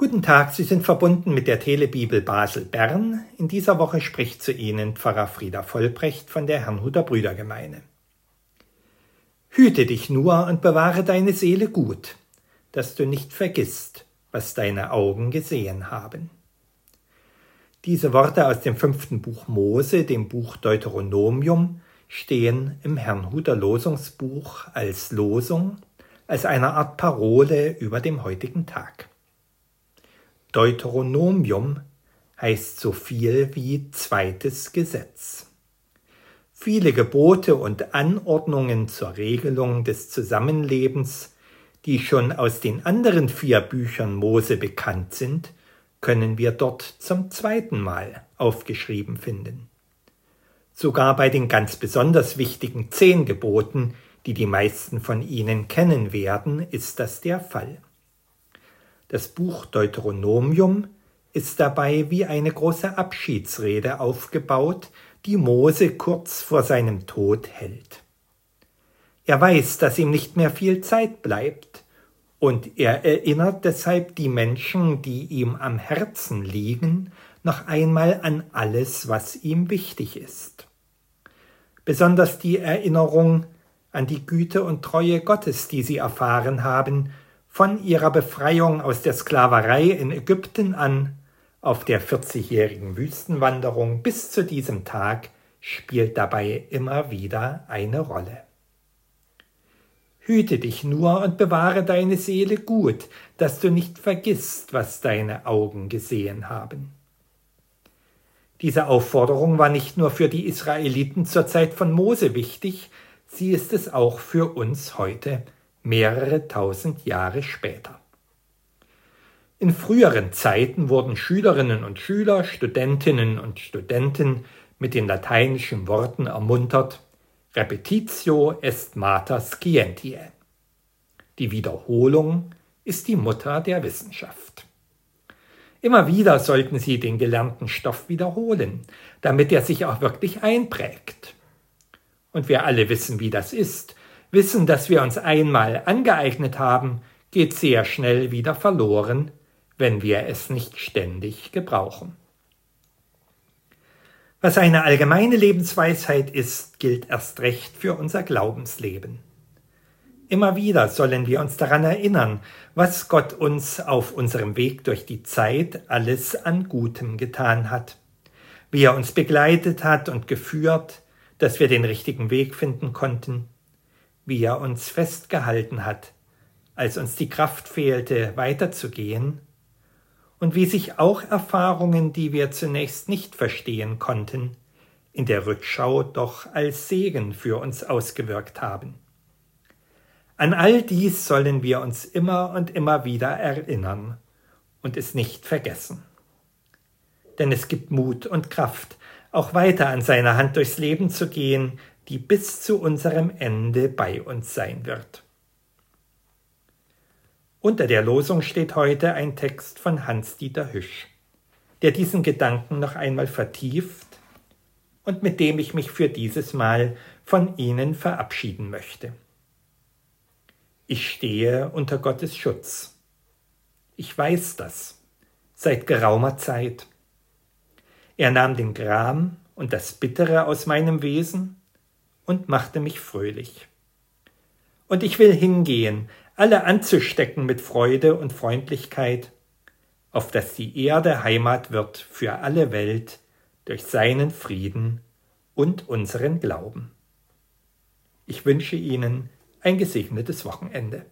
Guten Tag, Sie sind verbunden mit der Telebibel Basel Bern. In dieser Woche spricht zu Ihnen Pfarrer Frieder Vollbrecht von der Herrnhuter Brüdergemeine. Hüte dich nur und bewahre deine Seele gut, dass du nicht vergisst, was deine Augen gesehen haben. Diese Worte aus dem fünften Buch Mose, dem Buch Deuteronomium, stehen im Herrnhuter Losungsbuch als Losung, als eine Art Parole über dem heutigen Tag. Deuteronomium heißt so viel wie zweites Gesetz. Viele Gebote und Anordnungen zur Regelung des Zusammenlebens, die schon aus den anderen vier Büchern Mose bekannt sind, können wir dort zum zweiten Mal aufgeschrieben finden. Sogar bei den ganz besonders wichtigen zehn Geboten, die die meisten von Ihnen kennen werden, ist das der Fall. Das Buch Deuteronomium ist dabei wie eine große Abschiedsrede aufgebaut, die Mose kurz vor seinem Tod hält. Er weiß, dass ihm nicht mehr viel Zeit bleibt, und er erinnert deshalb die Menschen, die ihm am Herzen liegen, noch einmal an alles, was ihm wichtig ist. Besonders die Erinnerung an die Güte und Treue Gottes, die sie erfahren haben, von ihrer Befreiung aus der Sklaverei in Ägypten an auf der 40-jährigen Wüstenwanderung bis zu diesem Tag spielt dabei immer wieder eine Rolle. Hüte dich nur und bewahre deine Seele gut, dass du nicht vergisst, was deine Augen gesehen haben. Diese Aufforderung war nicht nur für die Israeliten zur Zeit von Mose wichtig, sie ist es auch für uns heute mehrere tausend Jahre später. In früheren Zeiten wurden Schülerinnen und Schüler, Studentinnen und Studenten mit den lateinischen Worten ermuntert Repetitio est mater scientiae. Die Wiederholung ist die Mutter der Wissenschaft. Immer wieder sollten Sie den gelernten Stoff wiederholen, damit er sich auch wirklich einprägt. Und wir alle wissen, wie das ist, Wissen, das wir uns einmal angeeignet haben, geht sehr schnell wieder verloren, wenn wir es nicht ständig gebrauchen. Was eine allgemeine Lebensweisheit ist, gilt erst recht für unser Glaubensleben. Immer wieder sollen wir uns daran erinnern, was Gott uns auf unserem Weg durch die Zeit alles an Gutem getan hat, wie er uns begleitet hat und geführt, dass wir den richtigen Weg finden konnten, wie er uns festgehalten hat, als uns die Kraft fehlte, weiterzugehen, und wie sich auch Erfahrungen, die wir zunächst nicht verstehen konnten, in der Rückschau doch als Segen für uns ausgewirkt haben. An all dies sollen wir uns immer und immer wieder erinnern und es nicht vergessen. Denn es gibt Mut und Kraft, auch weiter an seiner Hand durchs Leben zu gehen, die bis zu unserem Ende bei uns sein wird. Unter der Losung steht heute ein Text von Hans-Dieter Hüsch, der diesen Gedanken noch einmal vertieft und mit dem ich mich für dieses Mal von Ihnen verabschieden möchte. Ich stehe unter Gottes Schutz. Ich weiß das seit geraumer Zeit. Er nahm den Gram und das Bittere aus meinem Wesen und machte mich fröhlich. Und ich will hingehen, alle anzustecken mit Freude und Freundlichkeit, auf dass die Erde Heimat wird für alle Welt durch seinen Frieden und unseren Glauben. Ich wünsche Ihnen ein gesegnetes Wochenende.